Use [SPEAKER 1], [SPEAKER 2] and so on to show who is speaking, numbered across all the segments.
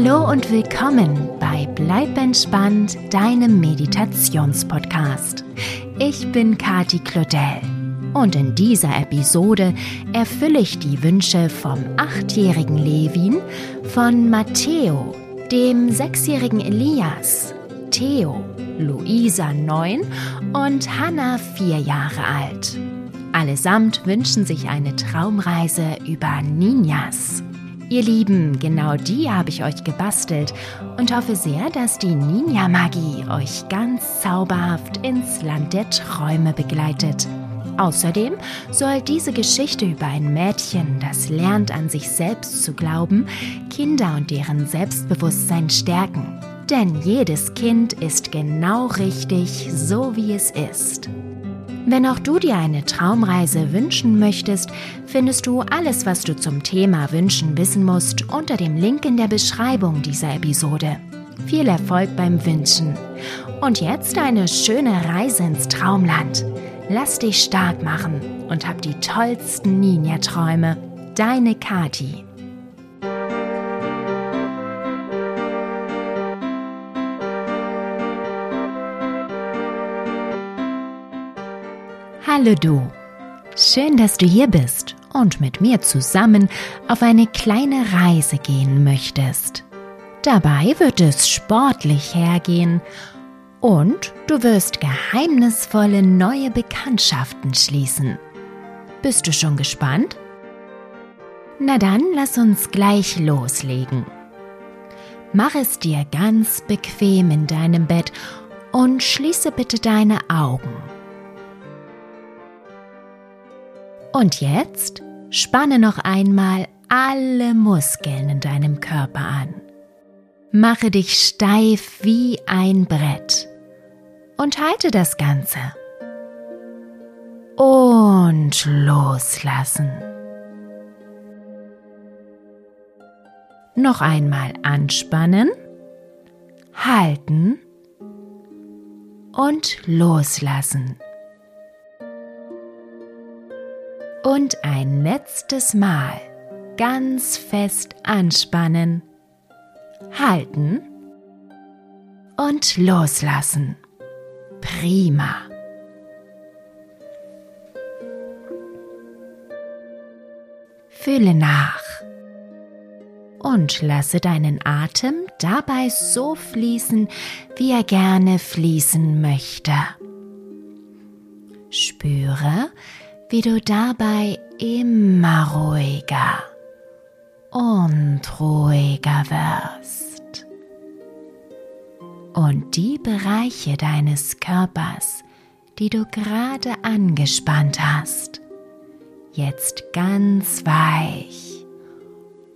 [SPEAKER 1] Hallo und willkommen bei Bleib entspannt, deinem Meditationspodcast. Ich bin Kati Claudel und in dieser Episode erfülle ich die Wünsche vom achtjährigen Levin, von Matteo, dem sechsjährigen Elias, Theo, Luisa neun und Hannah vier Jahre alt. Allesamt wünschen sich eine Traumreise über Ninjas. Ihr Lieben, genau die habe ich euch gebastelt und hoffe sehr, dass die Ninja-Magie euch ganz zauberhaft ins Land der Träume begleitet. Außerdem soll diese Geschichte über ein Mädchen, das lernt an sich selbst zu glauben, Kinder und deren Selbstbewusstsein stärken. Denn jedes Kind ist genau richtig, so wie es ist. Wenn auch du dir eine Traumreise wünschen möchtest, findest du alles, was du zum Thema Wünschen wissen musst, unter dem Link in der Beschreibung dieser Episode. Viel Erfolg beim Wünschen. Und jetzt eine schöne Reise ins Traumland. Lass dich stark machen und hab die tollsten Ninja-Träume. Deine Kati. Hallo du. Schön, dass du hier bist und mit mir zusammen auf eine kleine Reise gehen möchtest. Dabei wird es sportlich hergehen und du wirst geheimnisvolle neue Bekanntschaften schließen. Bist du schon gespannt? Na dann, lass uns gleich loslegen. Mach es dir ganz bequem in deinem Bett und schließe bitte deine Augen. Und jetzt spanne noch einmal alle Muskeln in deinem Körper an. Mache dich steif wie ein Brett und halte das Ganze. Und loslassen. Noch einmal anspannen, halten und loslassen. Und ein letztes Mal ganz fest anspannen, halten und loslassen. Prima. Fühle nach und lasse deinen Atem dabei so fließen, wie er gerne fließen möchte. Spüre, wie du dabei immer ruhiger und ruhiger wirst. Und die Bereiche deines Körpers, die du gerade angespannt hast, jetzt ganz weich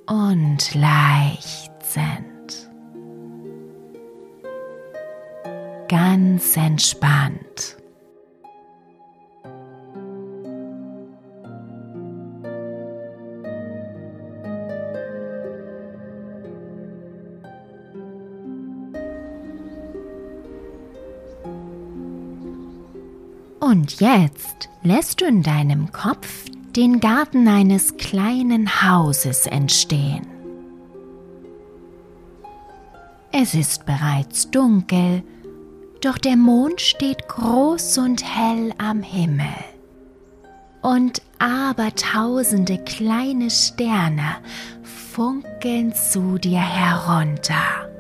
[SPEAKER 1] und leicht sind. Ganz entspannt. Und jetzt lässt du in deinem Kopf den Garten eines kleinen Hauses entstehen. Es ist bereits dunkel, doch der Mond steht groß und hell am Himmel. Und abertausende kleine Sterne funkeln zu dir herunter.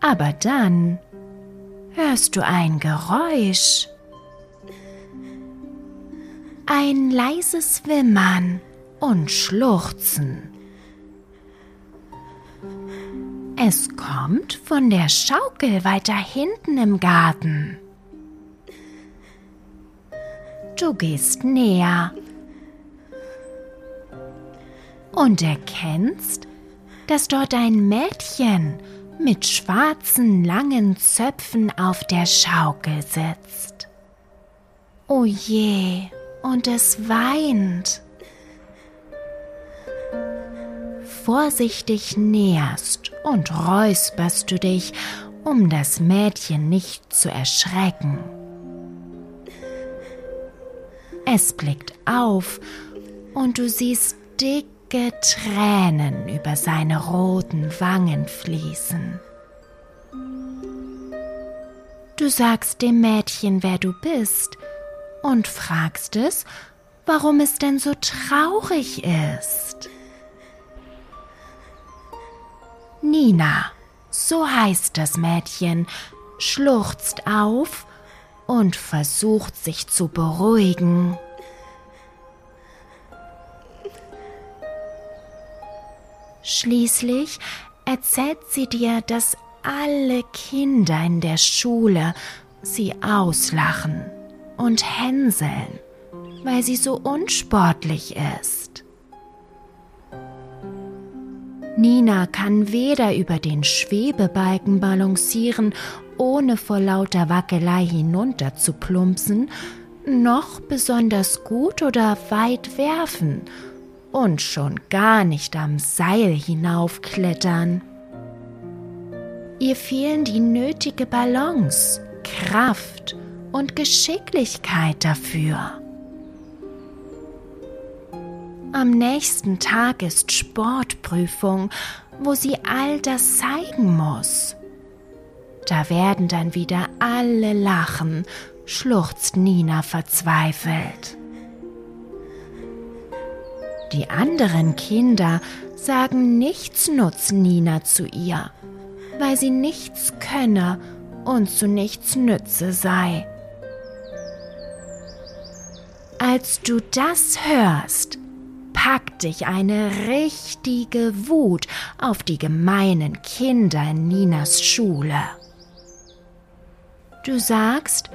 [SPEAKER 1] Aber dann hörst du ein Geräusch. Ein leises Wimmern und Schluchzen. Es kommt von der Schaukel weiter hinten im Garten. Du gehst näher und erkennst, dass dort ein Mädchen mit schwarzen langen Zöpfen auf der Schaukel sitzt. O je, und es weint. Vorsichtig näherst und räusperst du dich, um das Mädchen nicht zu erschrecken. Es blickt auf und du siehst dicke Tränen über seine roten Wangen fließen. Du sagst dem Mädchen, wer du bist, und fragst es, warum es denn so traurig ist. Nina, so heißt das Mädchen, schluchzt auf und versucht sich zu beruhigen. Schließlich erzählt sie dir, dass alle Kinder in der Schule sie auslachen und hänseln, weil sie so unsportlich ist. Nina kann weder über den Schwebebalken balancieren, ohne vor lauter Wackelei hinunter zu plumpsen, noch besonders gut oder weit werfen und schon gar nicht am Seil hinaufklettern. Ihr fehlen die nötige Balance, Kraft und Geschicklichkeit dafür. Am nächsten Tag ist Sportprüfung, wo sie all das zeigen muss. Da werden dann wieder alle lachen, schluchzt Nina verzweifelt. Die anderen Kinder sagen nichts nutz Nina zu ihr, weil sie nichts könne und zu nichts nütze sei. Als du das hörst, packt dich eine richtige Wut auf die gemeinen Kinder in Ninas Schule. Du sagst,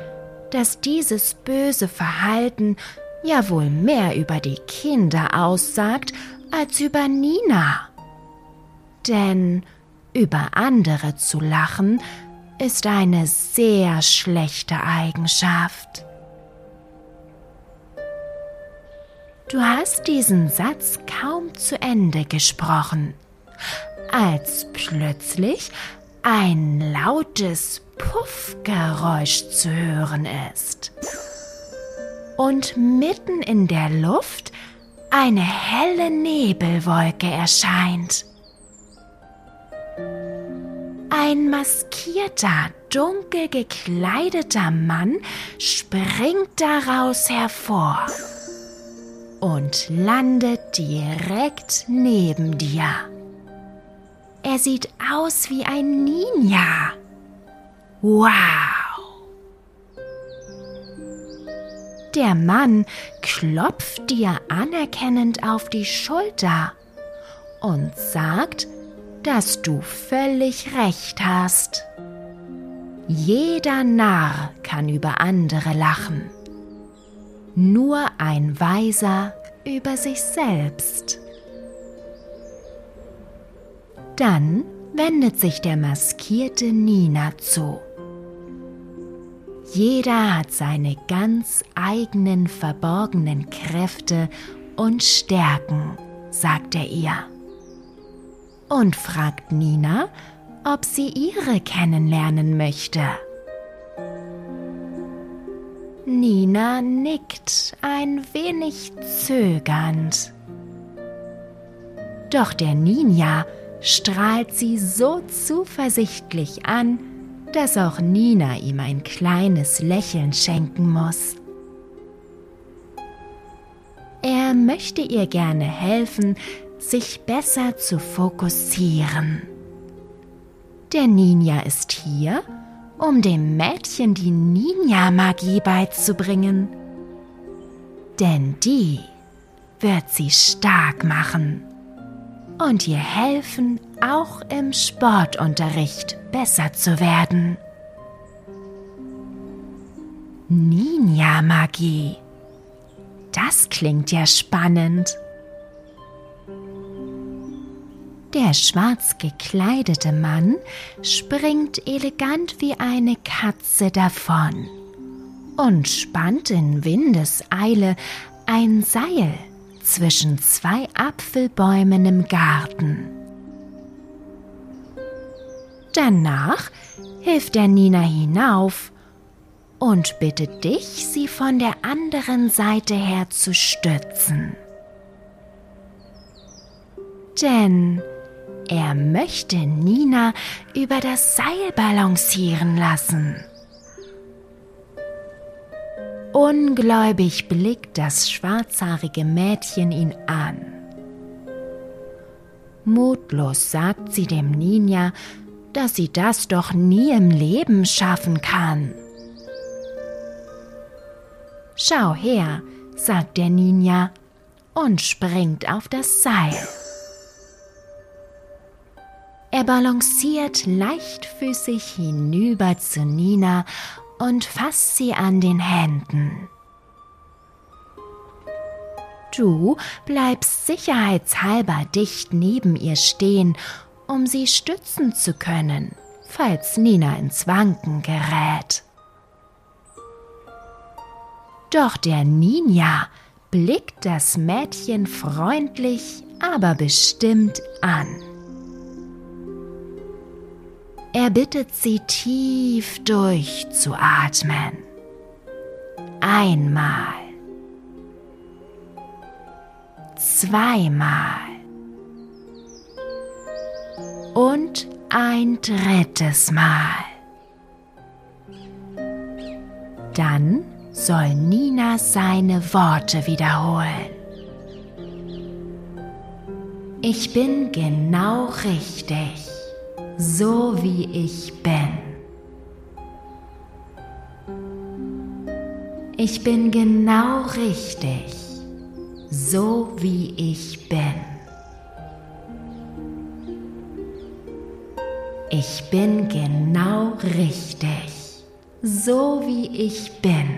[SPEAKER 1] dass dieses böse Verhalten ja wohl mehr über die Kinder aussagt als über Nina. Denn über andere zu lachen ist eine sehr schlechte Eigenschaft. Du hast diesen Satz kaum zu Ende gesprochen, als plötzlich ein lautes Puffgeräusch zu hören ist und mitten in der Luft eine helle Nebelwolke erscheint. Ein maskierter, dunkel gekleideter Mann springt daraus hervor und landet direkt neben dir. Er sieht aus wie ein Ninja. Wow! Der Mann klopft dir anerkennend auf die Schulter und sagt, dass du völlig recht hast. Jeder Narr kann über andere lachen, nur ein Weiser über sich selbst. Dann wendet sich der maskierte Nina zu. Jeder hat seine ganz eigenen verborgenen Kräfte und Stärken, sagt er ihr. Und fragt Nina, ob sie ihre kennenlernen möchte. Nina nickt ein wenig zögernd. Doch der Ninja strahlt sie so zuversichtlich an, dass auch Nina ihm ein kleines Lächeln schenken muss. Er möchte ihr gerne helfen, sich besser zu fokussieren. Der Ninja ist hier, um dem Mädchen die Ninja-Magie beizubringen. Denn die wird sie stark machen und ihr helfen, auch im Sportunterricht besser zu werden. Ninja-Magie. Das klingt ja spannend. Der schwarz gekleidete Mann springt elegant wie eine Katze davon und spannt in Windeseile ein Seil zwischen zwei Apfelbäumen im Garten. Danach hilft er Nina hinauf und bittet dich, sie von der anderen Seite her zu stützen. denn er möchte Nina über das Seil balancieren lassen. Ungläubig blickt das schwarzhaarige Mädchen ihn an. Mutlos sagt sie dem Ninja, dass sie das doch nie im Leben schaffen kann. Schau her, sagt der Ninja und springt auf das Seil. Er balanciert leichtfüßig hinüber zu Nina und fasst sie an den Händen. Du bleibst sicherheitshalber dicht neben ihr stehen, um sie stützen zu können, falls Nina ins Wanken gerät. Doch der Ninja blickt das Mädchen freundlich, aber bestimmt an. Er bittet sie tief durchzuatmen. Einmal. Zweimal. Und ein drittes Mal. Dann soll Nina seine Worte wiederholen. Ich bin genau richtig so wie ich bin. Ich bin genau richtig, so wie ich bin. Ich bin genau richtig, so wie ich bin.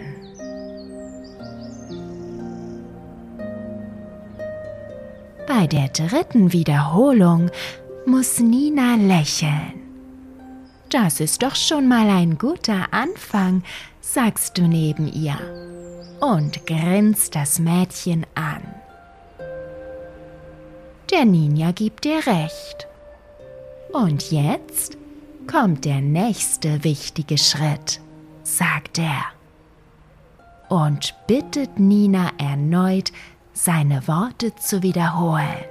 [SPEAKER 1] Bei der dritten Wiederholung muss Nina lächeln. Das ist doch schon mal ein guter Anfang, sagst du neben ihr und grinst das Mädchen an. Der Ninja gibt dir recht. Und jetzt kommt der nächste wichtige Schritt, sagt er. Und bittet Nina erneut, seine Worte zu wiederholen.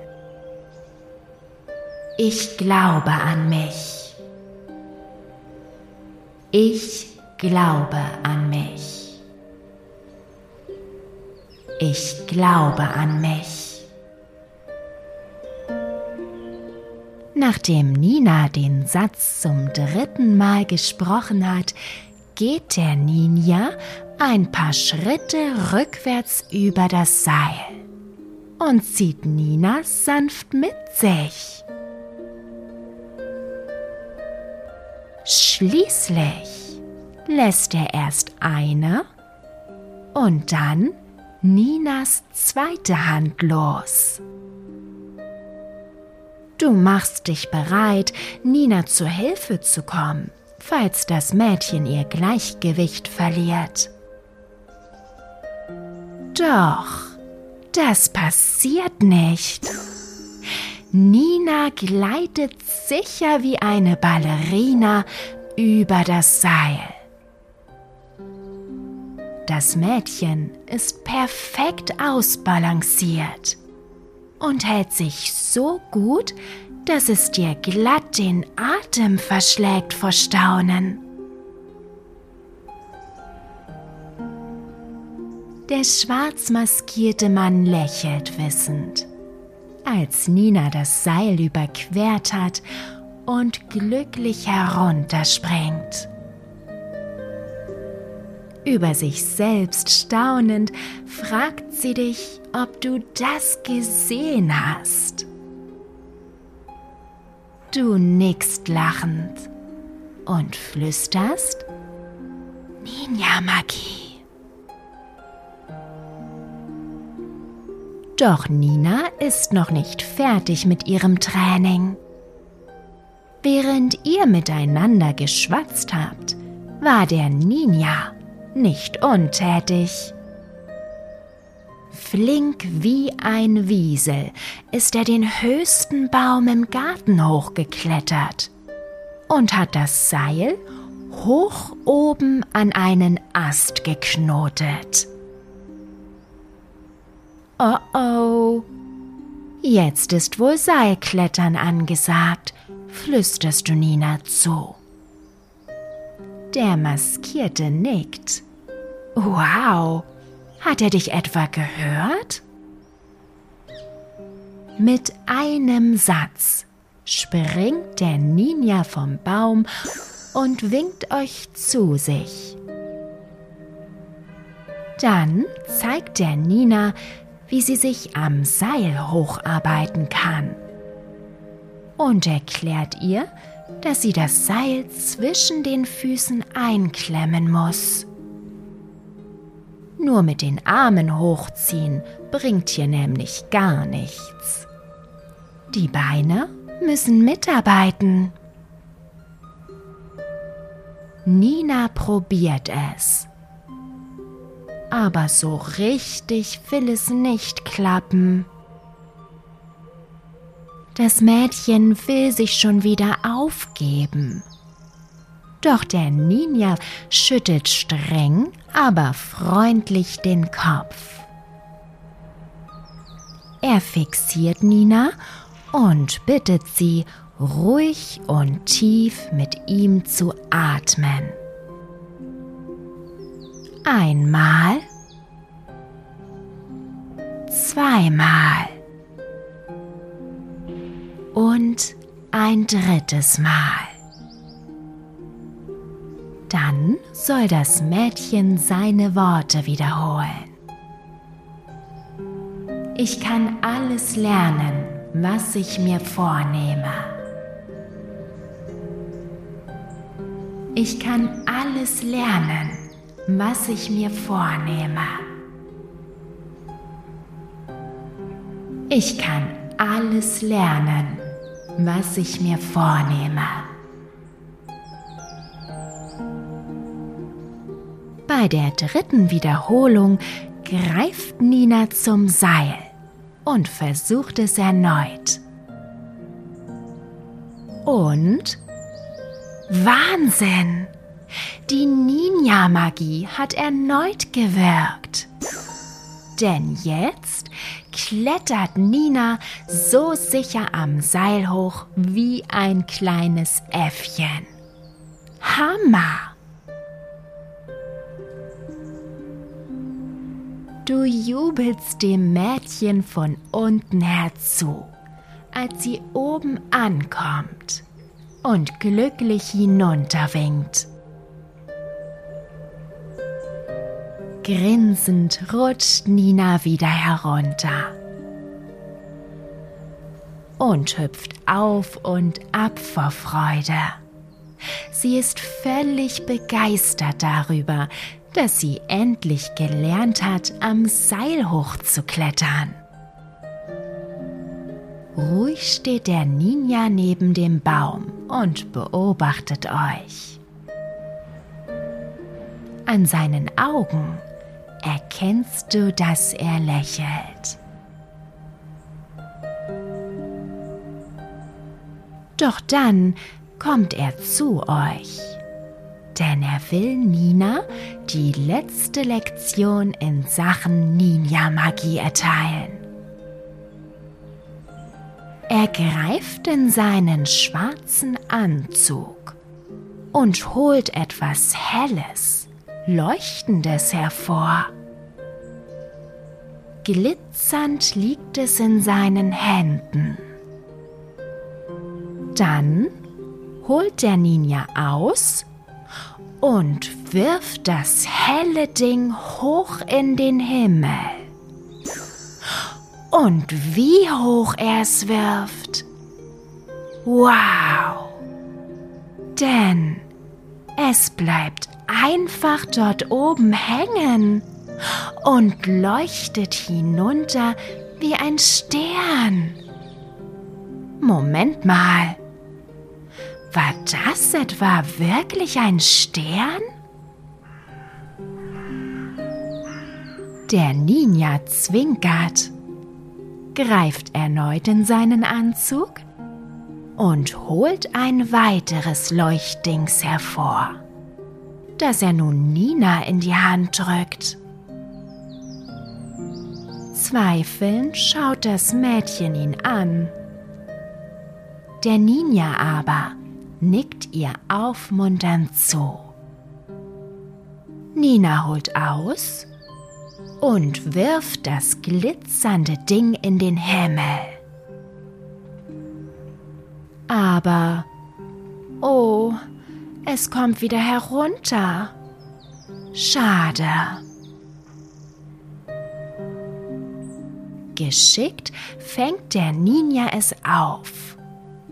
[SPEAKER 1] Ich glaube an mich. Ich glaube an mich. Ich glaube an mich. Nachdem Nina den Satz zum dritten Mal gesprochen hat, geht der Ninja ein paar Schritte rückwärts über das Seil und zieht Nina sanft mit sich. Schließlich lässt er erst eine und dann Ninas zweite Hand los. Du machst dich bereit, Nina zu Hilfe zu kommen, falls das Mädchen ihr Gleichgewicht verliert. Doch, das passiert nicht. Nina gleitet sicher wie eine Ballerina über das Seil. Das Mädchen ist perfekt ausbalanciert und hält sich so gut, dass es dir glatt den Atem verschlägt vor Staunen. Der schwarz maskierte Mann lächelt wissend als Nina das Seil überquert hat und glücklich herunterspringt. Über sich selbst staunend fragt sie dich, ob du das gesehen hast. Du nickst lachend und flüsterst Ninja-Magie. Doch Nina ist noch nicht fertig mit ihrem Training. Während ihr miteinander geschwatzt habt, war der Ninja nicht untätig. Flink wie ein Wiesel ist er den höchsten Baum im Garten hochgeklettert und hat das Seil hoch oben an einen Ast geknotet. Oh oh. Jetzt ist wohl Seilklettern angesagt, flüsterst du Nina zu. Der Maskierte nickt. Wow, hat er dich etwa gehört? Mit einem Satz springt der Ninja vom Baum und winkt euch zu sich. Dann zeigt der Nina, wie sie sich am Seil hocharbeiten kann und erklärt ihr, dass sie das Seil zwischen den Füßen einklemmen muss. Nur mit den Armen hochziehen bringt hier nämlich gar nichts. Die Beine müssen mitarbeiten. Nina probiert es. Aber so richtig will es nicht klappen. Das Mädchen will sich schon wieder aufgeben. Doch der Ninja schüttelt streng, aber freundlich den Kopf. Er fixiert Nina und bittet sie, ruhig und tief mit ihm zu atmen. Einmal, zweimal und ein drittes Mal. Dann soll das Mädchen seine Worte wiederholen. Ich kann alles lernen, was ich mir vornehme. Ich kann alles lernen, was ich mir vornehme. Ich kann alles lernen, was ich mir vornehme. Bei der dritten Wiederholung greift Nina zum Seil und versucht es erneut. Und Wahnsinn! Die Ninja-Magie hat erneut gewirkt. Denn jetzt klettert Nina so sicher am Seil hoch wie ein kleines Äffchen. Hammer! Du jubelst dem Mädchen von unten herzu, als sie oben ankommt und glücklich hinunterwinkt. Grinsend rutscht Nina wieder herunter und hüpft auf und ab vor Freude. Sie ist völlig begeistert darüber, dass sie endlich gelernt hat, am Seil hochzuklettern. Ruhig steht der Ninja neben dem Baum und beobachtet euch. An seinen Augen erkennst du, dass er lächelt. Doch dann kommt er zu euch denn er will Nina die letzte Lektion in Sachen Ninja-Magie erteilen. Er greift in seinen schwarzen Anzug und holt etwas Helles, Leuchtendes hervor. Glitzernd liegt es in seinen Händen. Dann holt der Ninja aus und wirft das helle Ding hoch in den Himmel. Und wie hoch er es wirft. Wow! Denn es bleibt einfach dort oben hängen und leuchtet hinunter wie ein Stern. Moment mal. War das etwa wirklich ein Stern? Der Ninja zwinkert, greift erneut in seinen Anzug und holt ein weiteres Leuchtdings hervor, das er nun Nina in die Hand drückt. Zweifelnd schaut das Mädchen ihn an. Der Ninja aber nickt ihr aufmunternd zu. Nina holt aus und wirft das glitzernde Ding in den Himmel. Aber, oh, es kommt wieder herunter. Schade. Geschickt fängt der Ninja es auf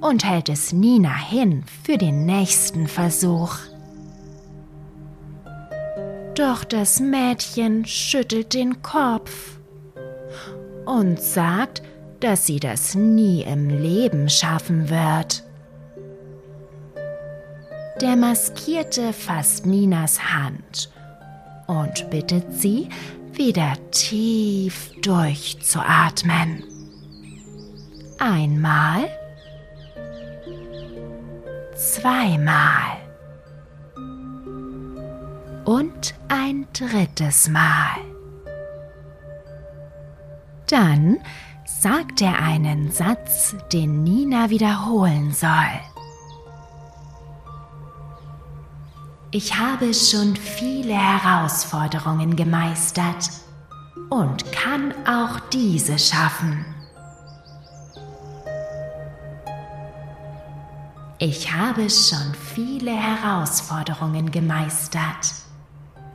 [SPEAKER 1] und hält es Nina hin für den nächsten Versuch. Doch das Mädchen schüttelt den Kopf und sagt, dass sie das nie im Leben schaffen wird. Der Maskierte fasst Ninas Hand und bittet sie, wieder tief durchzuatmen. Einmal, zweimal und ein drittes Mal. Dann sagt er einen Satz, den Nina wiederholen soll. Ich habe schon viele Herausforderungen gemeistert und kann auch diese schaffen. Ich habe schon viele Herausforderungen gemeistert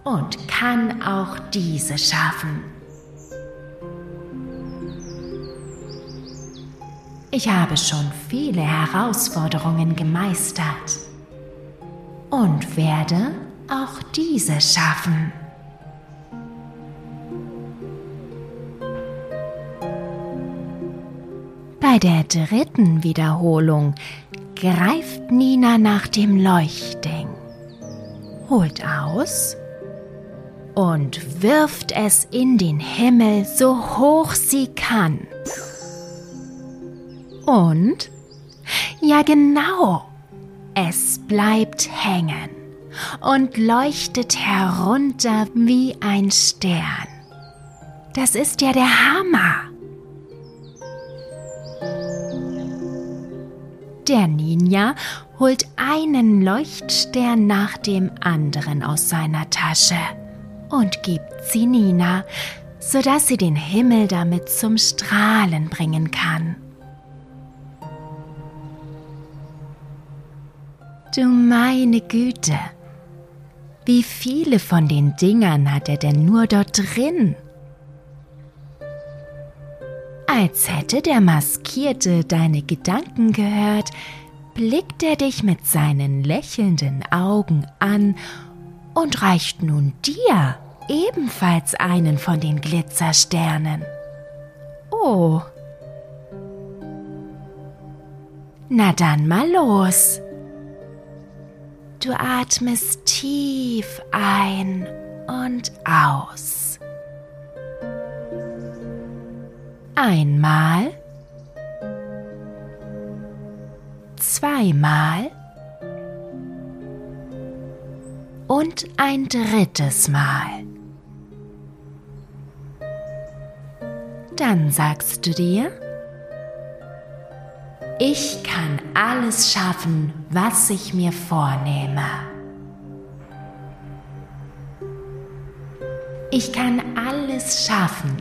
[SPEAKER 1] und kann auch diese schaffen. Ich habe schon viele Herausforderungen gemeistert und werde auch diese schaffen. Bei der dritten Wiederholung greift Nina nach dem Leuchtding, holt aus und wirft es in den Himmel so hoch sie kann. Und, ja genau, es bleibt hängen und leuchtet herunter wie ein Stern. Das ist ja der Hammer. Der Ninja holt einen Leuchtstern nach dem anderen aus seiner Tasche und gibt sie Nina, sodass sie den Himmel damit zum Strahlen bringen kann. Du meine Güte, wie viele von den Dingern hat er denn nur dort drin? Als hätte der Maskierte deine Gedanken gehört, blickt er dich mit seinen lächelnden Augen an und reicht nun dir ebenfalls einen von den Glitzersternen. Oh. Na dann mal los. Du atmest tief ein und aus. Einmal. Zweimal. und ein drittes Mal. Dann sagst du dir, ich kann alles schaffen, was ich mir vornehme. Ich kann alles schaffen,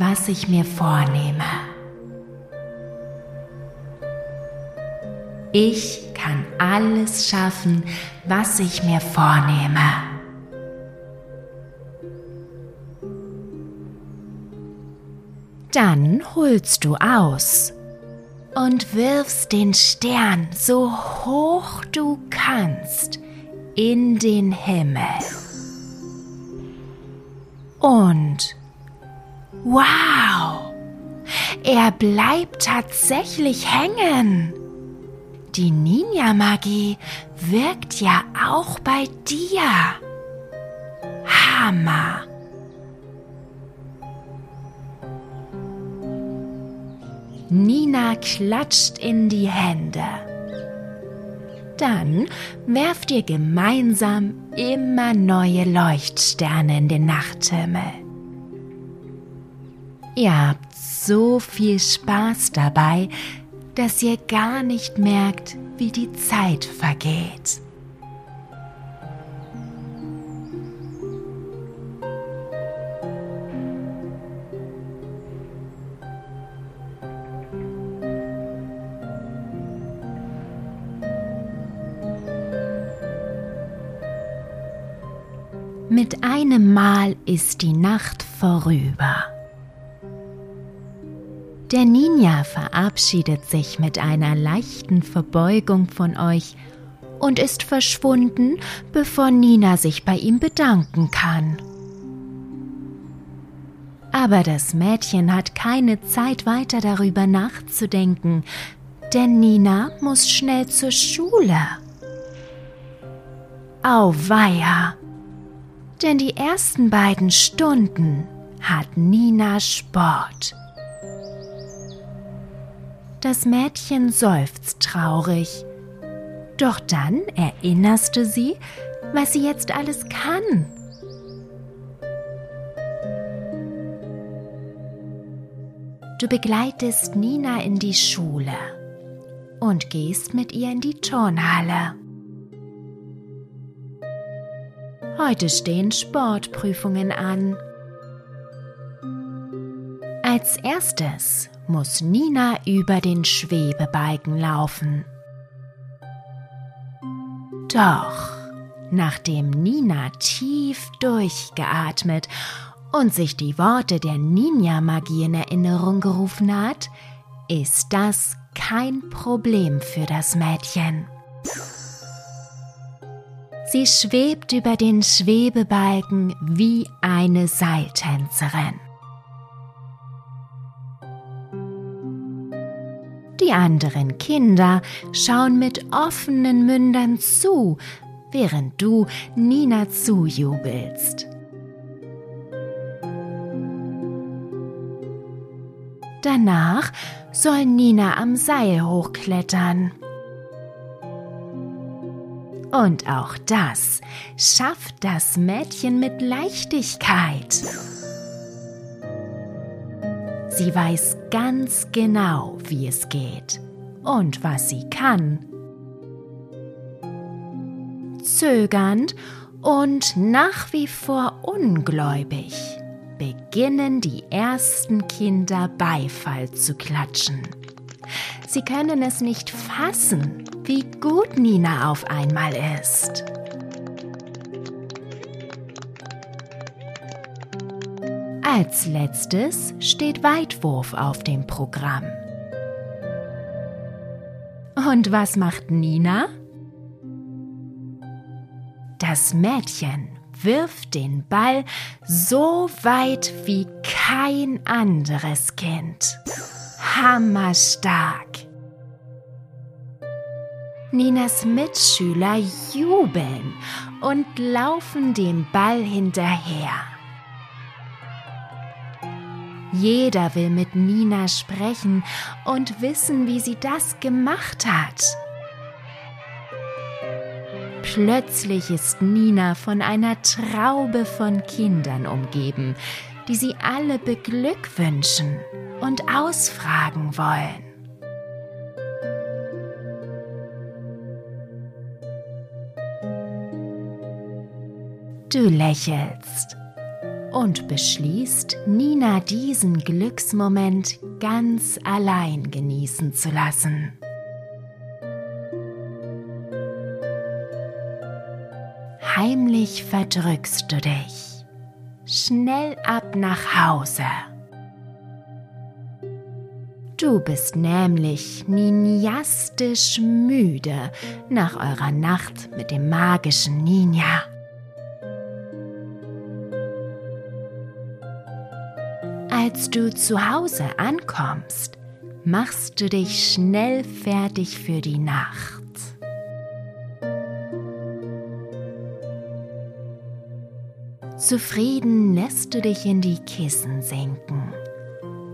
[SPEAKER 1] was ich mir vornehme. Ich kann alles schaffen, was ich mir vornehme. Dann holst du aus und wirfst den Stern so hoch du kannst in den Himmel. Und wow, er bleibt tatsächlich hängen. Die Ninja-Magie wirkt ja auch bei dir. Hammer! Nina klatscht in die Hände. Dann werft ihr gemeinsam immer neue Leuchtsterne in den Nachthimmel. Ihr habt so viel Spaß dabei, dass ihr gar nicht merkt, wie die Zeit vergeht. Mit einem Mal ist die Nacht vorüber. Der Ninja verabschiedet sich mit einer leichten Verbeugung von euch und ist verschwunden, bevor Nina sich bei ihm bedanken kann. Aber das Mädchen hat keine Zeit weiter darüber nachzudenken, denn Nina muss schnell zur Schule. Auweia! Denn die ersten beiden Stunden hat Nina Sport. Das Mädchen seufzt traurig. Doch dann erinnerst du sie, was sie jetzt alles kann. Du begleitest Nina in die Schule und gehst mit ihr in die Turnhalle. Heute stehen Sportprüfungen an. Als erstes muss Nina über den Schwebebalken laufen. Doch, nachdem Nina tief durchgeatmet und sich die Worte der Ninja-Magie in Erinnerung gerufen hat, ist das kein Problem für das Mädchen. Sie schwebt über den Schwebebalken wie eine Seiltänzerin. Die anderen Kinder schauen mit offenen Mündern zu, während du Nina zujubelst. Danach soll Nina am Seil hochklettern. Und auch das schafft das Mädchen mit Leichtigkeit. Sie weiß ganz genau, wie es geht und was sie kann. Zögernd und nach wie vor ungläubig beginnen die ersten Kinder Beifall zu klatschen. Sie können es nicht fassen, wie gut Nina auf einmal ist. Als letztes steht Weitwurf auf dem Programm. Und was macht Nina? Das Mädchen wirft den Ball so weit wie kein anderes Kind. Hammerstark. Ninas Mitschüler jubeln und laufen dem Ball hinterher. Jeder will mit Nina sprechen und wissen, wie sie das gemacht hat. Plötzlich ist Nina von einer Traube von Kindern umgeben, die sie alle beglückwünschen und ausfragen wollen. Du lächelst und beschließt, Nina diesen Glücksmoment ganz allein genießen zu lassen. Heimlich verdrückst du dich. Schnell ab nach Hause. Du bist nämlich ninjastisch müde nach eurer Nacht mit dem magischen Ninja. Als du zu Hause ankommst, machst du dich schnell fertig für die Nacht. Zufrieden lässt du dich in die Kissen sinken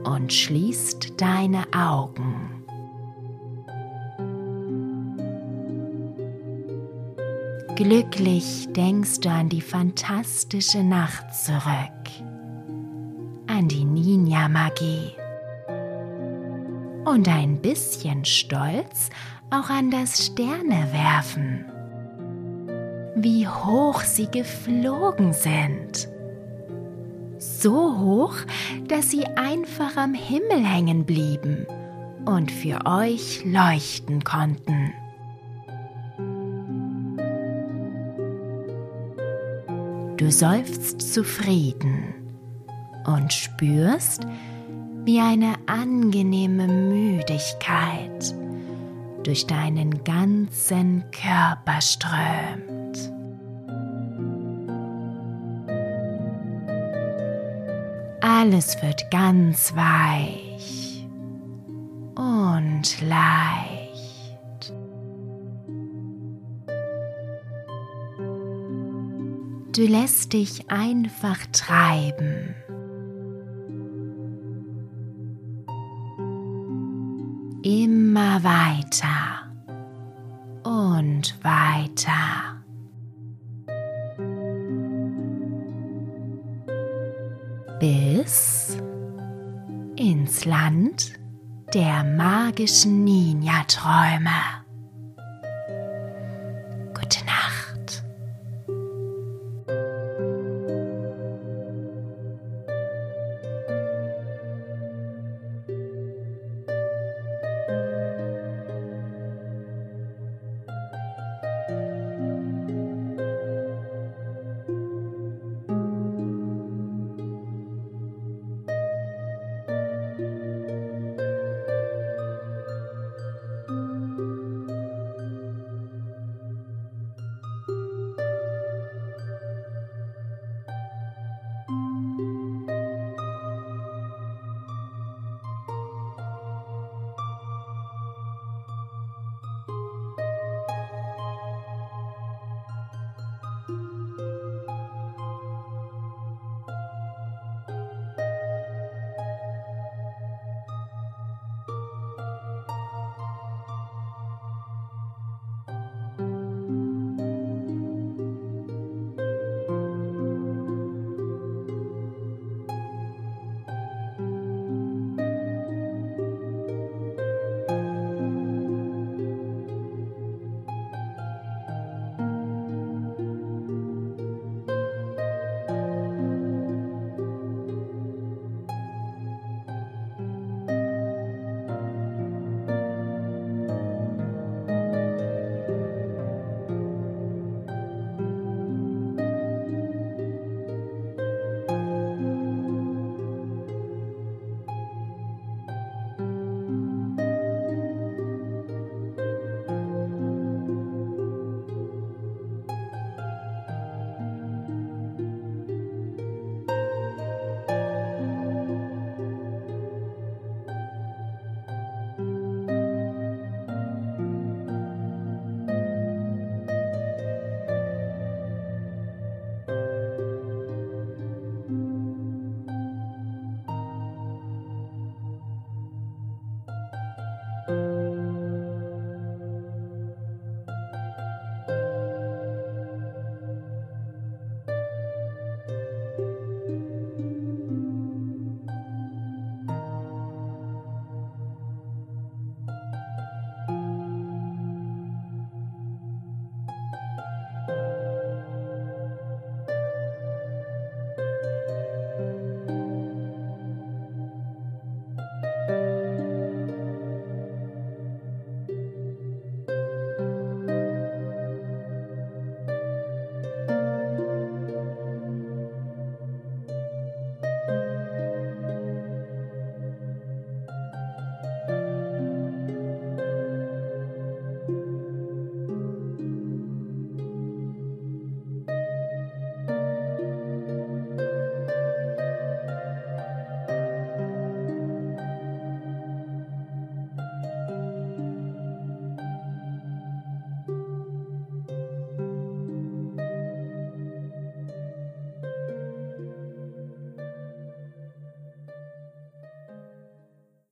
[SPEAKER 1] und schließt deine Augen. Glücklich denkst du an die fantastische Nacht zurück an die Ninja-Magie. Und ein bisschen stolz auch an das Sternewerfen. Wie hoch sie geflogen sind. So hoch, dass sie einfach am Himmel hängen blieben und für euch leuchten konnten. Du seufzt zufrieden und spürst, wie eine angenehme Müdigkeit durch deinen ganzen Körper strömt. Alles wird ganz weich und leicht. Du lässt dich einfach treiben. Weiter und weiter. Bis ins Land der magischen Ninja-Träume.